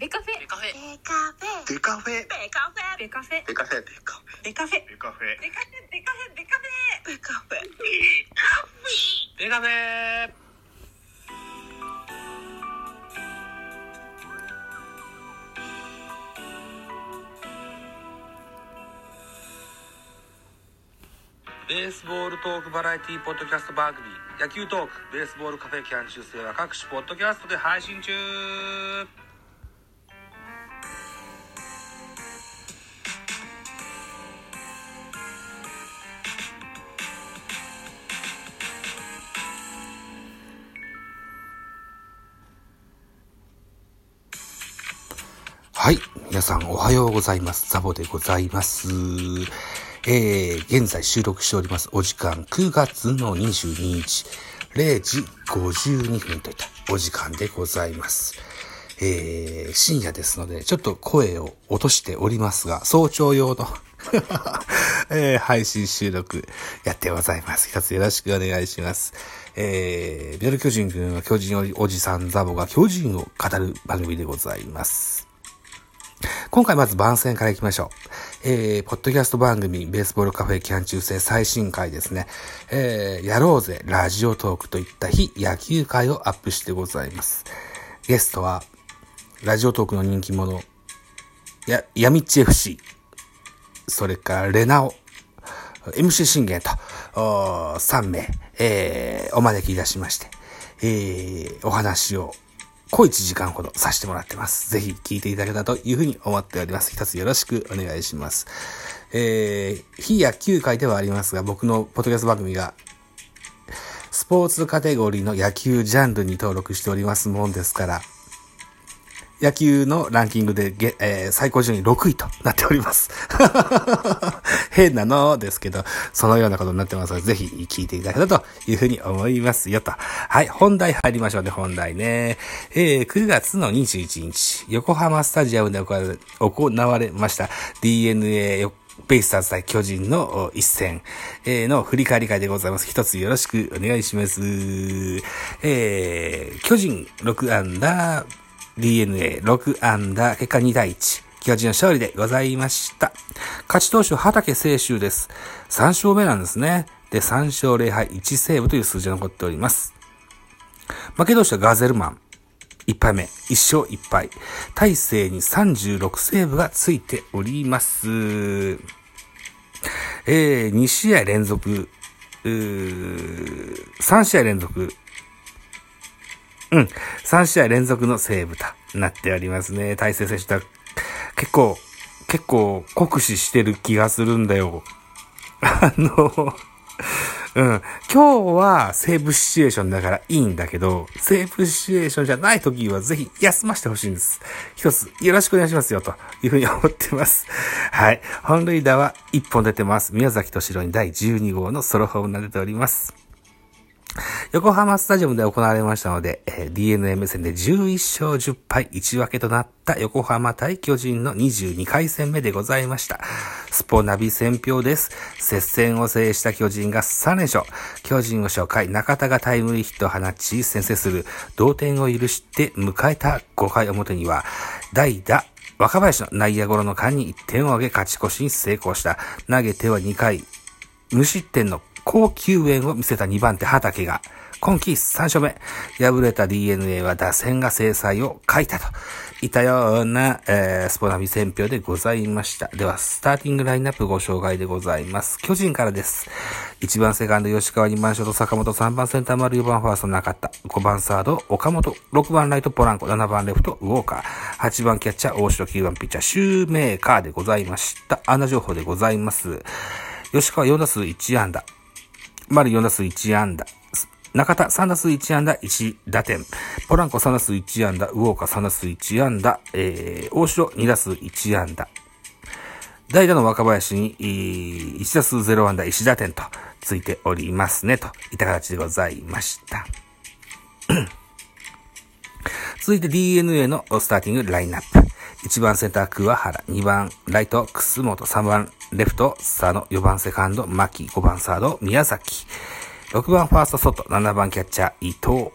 ベカフェ。ベカフェ。ベカフェ。デカフェ。ベカフェ。ベカフェ。デカフェ。デカフェ。ベカフェ。デカフェ。ベカフェ。ベカフェ。ベカフェ。ベカフェベカフェベースボールトークバラエティポッドキャスト番組。野球トークベースボールカフェキャン中世は各種ポッドキャストで配信中はい。皆さんおはようございます。ザボでございます。えー、現在収録しておりますお時間9月の22日0時52分といったお時間でございます。えー、深夜ですので、ちょっと声を落としておりますが、早朝用の えー配信収録やってございます。一つよろしくお願いします。えー、ビョル巨人くんは巨人おじさんザボが巨人を語る番組でございます。今回まず番宣から行きましょう。えー、ポッドキャスト番組、ベースボールカフェキャン中世最新回ですね。えー、やろうぜ、ラジオトークといった非野球会をアップしてございます。ゲストは、ラジオトークの人気者、や、やみち FC、それからレナオ、MC 信玄と、3名、えー、お招きいたしまして、えー、お話を小1時間ほどさせてもらってます。ぜひ聞いていただけたというふうに思っております。一つよろしくお願いします。えー、非野球界ではありますが、僕のポッドキャスト番組が、スポーツカテゴリーの野球ジャンルに登録しておりますもんですから、野球のランキングで、えー最高順位6位となっております。変なのですけど、そのようなことになってますので、ぜひ聞いていただけたというふうに思いますよと。はい、本題入りましょうね、本題ね。えー、9月の21日、横浜スタジアムで行われました DNA ベイスターズ対巨人の一戦、の振り返り会でございます。一つよろしくお願いします。えー、巨人6アンダー、DNA6 アンダー、結果2対1。巨人の勝利でございました。勝ち投手、畑清修です。3勝目なんですね。で、3勝0敗1セーブという数字が残っております。負け投手はガゼルマン。1敗目、1勝1敗。大勢に36セーブがついております。えー、2試合連続、3試合連続、うん。3試合連続のセーブとなっておりますね。大勢選手は結構、結構酷使してる気がするんだよ。あの、うん。今日はセーブシチュエーションだからいいんだけど、セーブシチュエーションじゃない時はぜひ休ませてほしいんです。一つよろしくお願いしますよ、というふうに思ってます。はい。本塁打は1本出てます。宮崎敏郎に第12号のソロホームラン出ております。横浜スタジアムで行われましたので、えー DNA 目線で11勝10敗1分けとなった横浜対巨人の22回戦目でございました。スポナビ戦票です。接戦を制した巨人が3連勝。巨人を初回、中田がタイムリーヒットを放ち、先制する同点を許して迎えた5回表には、代打、若林の内野ゴロの間に1点を挙げ勝ち越しに成功した。投げては2回、無失点の高級演を見せた2番手畑が、今季3勝目。敗れた DNA は打線が制裁を書いたと。いたような、えースポナビ選票でございました。では、スターティングラインナップご紹介でございます。巨人からです。1番セカンド吉川、2番ショート坂本、3番センター丸、4番ファースト中田、5番サード岡本、6番ライトポランコ、7番レフトウォーカー、8番キャッチャー大城、9番ピッチャーシューメーカーでございました。穴情報でございます。吉川4打数1安打。丸4打数1安打。中田3打数1安打1打点。ポランコ3打数1安打。ウォーカ3打数1安打。えー、大城2打数1安打。代打の若林に、1打数0安打1打点とついておりますね、といった形でございました。続いて DNA のスターティングラインナップ。1番センター桑原、2番ライト楠本、3番レフト佐野、4番セカンド牧、5番サード宮崎、6番ファースト外、7番キャッチャー伊藤、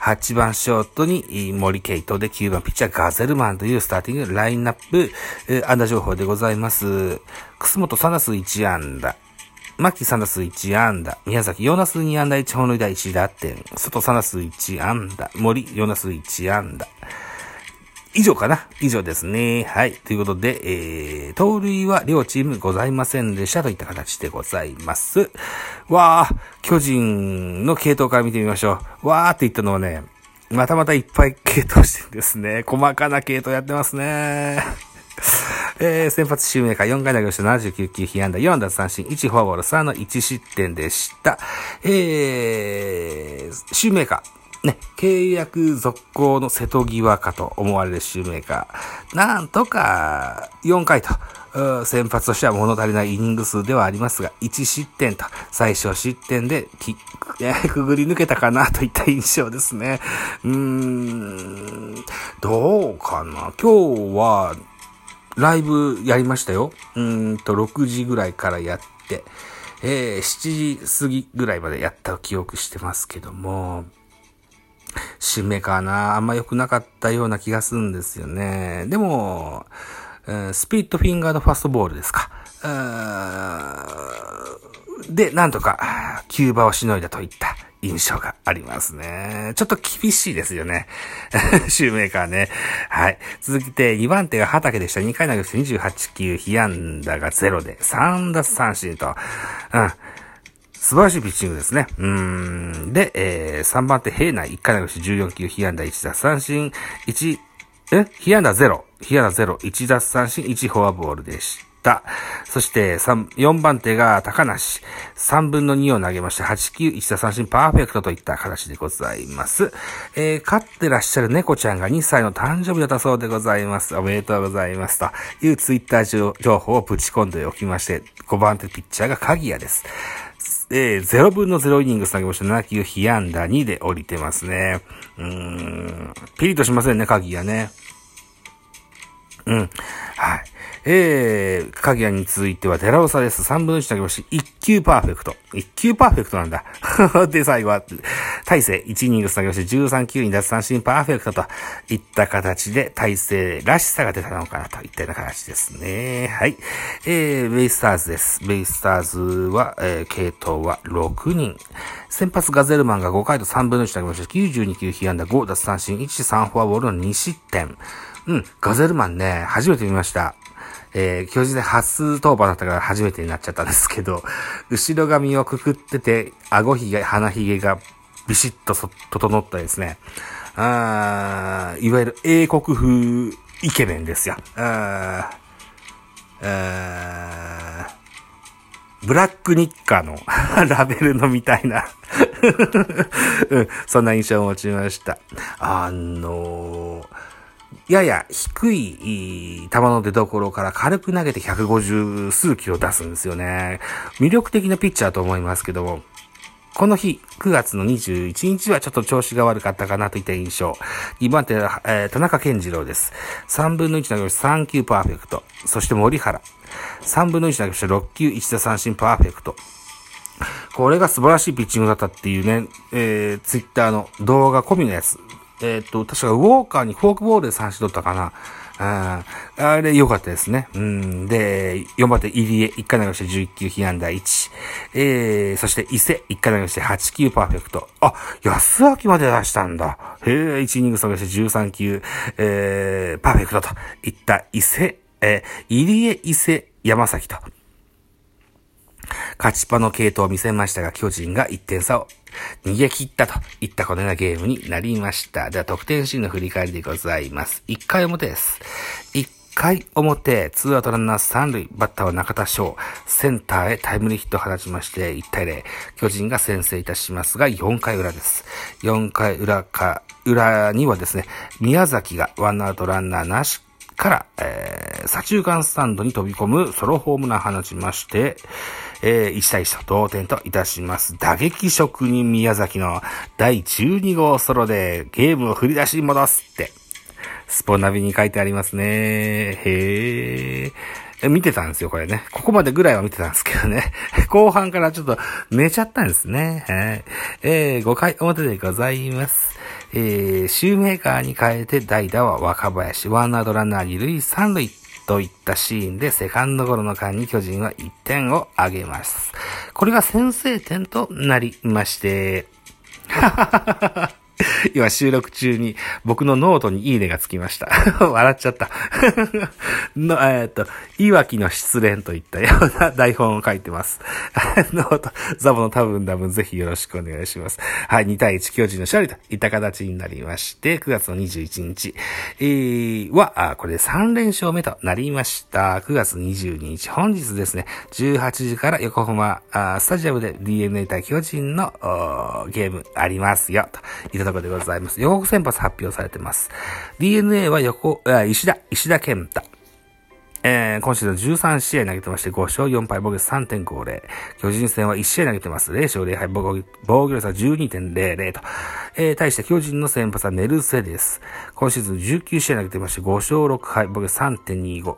8番ショートに森ケイトで9番ピッチャーガゼルマンというスターティングラインナップ、えー、安打情報でございます。楠本サナス1安打。牧サナス1安打。宮崎ヨナス2安打1本塁打1打点。外サナス1安打。森ヨナス1安打。以上かな？以上ですね。はい。ということで、えー、盗塁は両チームございませんでしたといった形でございます。わー、巨人の系統から見てみましょう。わーって言ったのはね、またまたいっぱい系統してるんですね。細かな系統やってますね。えー、先発シューメーカー4回投げして79球被安打4奪三振1フォアボール3の1失点でした。えー、シューメーカー。ね、契約続行の瀬戸際かと思われるシューメーカー。なんとか、4回と、先発としては物足りないイニング数ではありますが、1失点と、最小失点でき、くぐり抜けたかなといった印象ですね。うーん、どうかな今日は、ライブやりましたよ。うんと、6時ぐらいからやって、えー、7時過ぎぐらいまでやった記憶してますけども、締めかな。あんま良くなかったような気がするんですよね。でも、スピットフィンガードファストボールですか。で、なんとか、キューバをしのいだといった印象がありますね。ちょっと厳しいですよね。シューメーカーね。はい。続けて、2番手が畑でした。2回投げて28球、被安打が0で、3奪三振と。うん。素晴らしいピッチングですね。うん。で、えー、3番手、平内、1回投げし14球、被安打1奪三振、1、え？被安打0、被安打0、1奪三振、1フォアボールでした。そして、3、4番手が高梨。3分の2を投げまして、8球、1打三振、パーフェクトといった形でございます。えー、飼ってらっしゃる猫ちゃんが2歳の誕生日だったそうでございます。おめでとうございます。というツイッター情報をぶち込んでおきまして、5番手ピッチャーが鍵谷です。えー、0分の0イニング投げました7球被安打2で降りてますね。うーん、ピリッとしませんね、鍵がね。うん。はい。えー、鍵谷に続いてはデラオサです。3分の1投げまし、1球パーフェクト。1球パーフェクトなんだ。で、最後は、大勢1イニング投げまし、13球に奪三振パーフェクトといった形で、大勢らしさが出たのかなといったような形ですね。はい。えー、ベイスターズです。ベイスターズは、えー、系統は6人。先発ガゼルマンが5回と3分の1投げました。92球被安打5奪三振1、3フォアボールの2失点。うん、ガゼルマンね、初めて見ました。えー、巨人で初登板だったから初めてになっちゃったんですけど、後ろ髪をくくってて、顎ひげ、鼻ひげがビシッと整ったですね。あいわゆる英国風イケメンですよ。ああブラックニッカーの ラベルのみたいな うん、そんな印象を持ちました。あのーやや低い球の出所から軽く投げて150数キロ出すんですよね。魅力的なピッチャーと思いますけども、この日、9月の21日はちょっと調子が悪かったかなといった印象。2番手は、えー、田中健次郎です。3分の1投げし3球パーフェクト。そして森原。3分の1投げして6球1打三振パーフェクト。これが素晴らしいピッチングだったっていうね、えー、ツイッターの動画込みのやつえっ、と、確かウォーカーにフォークボールで三振取ったかな。ああれ良かったですね。うん。で、4番手、入江、1回投げして11球、被安打1。えー、そして伊勢、1回投げして8球パーフェクト。あ、安明まで出したんだ。へえ、1イニング下げして13球、えー、パーフェクトといった伊勢、えー、入江、伊勢、山崎と。勝ちパの系統を見せましたが、巨人が1点差を逃げ切ったといったこのようなゲームになりました。では、得点シーンの振り返りでございます。1回表です。1回表、ツーアウトランナー3塁、バッターは中田翔、センターへタイムリーヒットを放ちまして、1対0、巨人が先制いたしますが、4回裏です。4回裏か、裏にはですね、宮崎がワンアウトランナーなしから、えー、左中間スタンドに飛び込むソロホームラン放ちまして、えー、1対1と同点といたします。打撃職人宮崎の第12号ソロでゲームを振り出しに戻すって、スポナビに書いてありますね。へー。見てたんですよ、これね。ここまでぐらいは見てたんですけどね。後半からちょっと寝ちゃったんですね。はい。えー、5回表でございます。えー、シューメーカーに変えて代打は若林、ワンアウトランナー二塁三塁といったシーンでセカンドゴロの間に巨人は1点を挙げます。これが先制点となりまして、今収録中に僕のノートにいいねがつきました。笑っちゃった の、えっ、と、いわきの失恋といったような台本を書いてます。 note、ザボの多分多分ぜひよろしくお願いします。はい、2対1巨人の勝利といった形になりまして、9月の21日、えー、は、これで3連勝目となりました。9月22日、本日ですね、18時から横浜スタジアムで DNA 対巨人のゲームありますよ、といたところでございます。予告先発発表されてます。DNA は横、石田、石田健太。えー、今シーズン13試合投げてまして、5勝4敗、防御率3.50。巨人戦は1試合投げてます。0勝0敗、防御防御率は12.00と。えー、対して巨人の先発はメルセデス。今シーズン19試合投げてまして、5勝6敗、防御率3.25。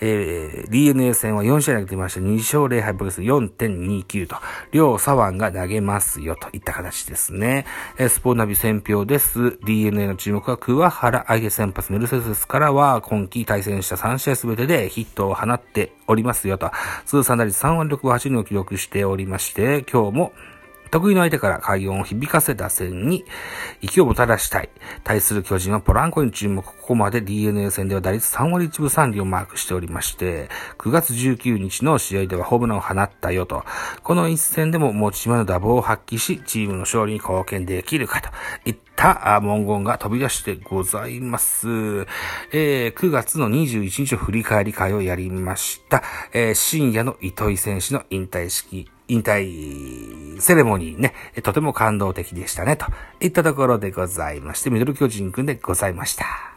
えー、DNA 戦は4試合投げてまして、2勝0敗、防御率4.29と。両左腕が投げますよ、といった形ですね。えー、スポーナビ選票です。DNA の注目は桑原相手先発メルセデスからは、今季対戦した3試合すべてでヒットを放っておりますよと。通算打率3割6分8厘を記録しておりまして、今日も得意の相手から快音を響かせ打線に息をもたらしたい。対する巨人はポランコに注目。ここまで DNA 戦では打率3割1分3厘をマークしておりまして、9月19日の試合ではホームランを放ったよと。この一戦でも持ち前の打棒を発揮し、チームの勝利に貢献できるかといった文言が飛び出してございます。えー、9月の21日の振り返り会をやりました。えー、深夜の糸井選手の引退式引退セレモニーね、とても感動的でしたね、といったところでございまして、ミドル巨人くんでございました。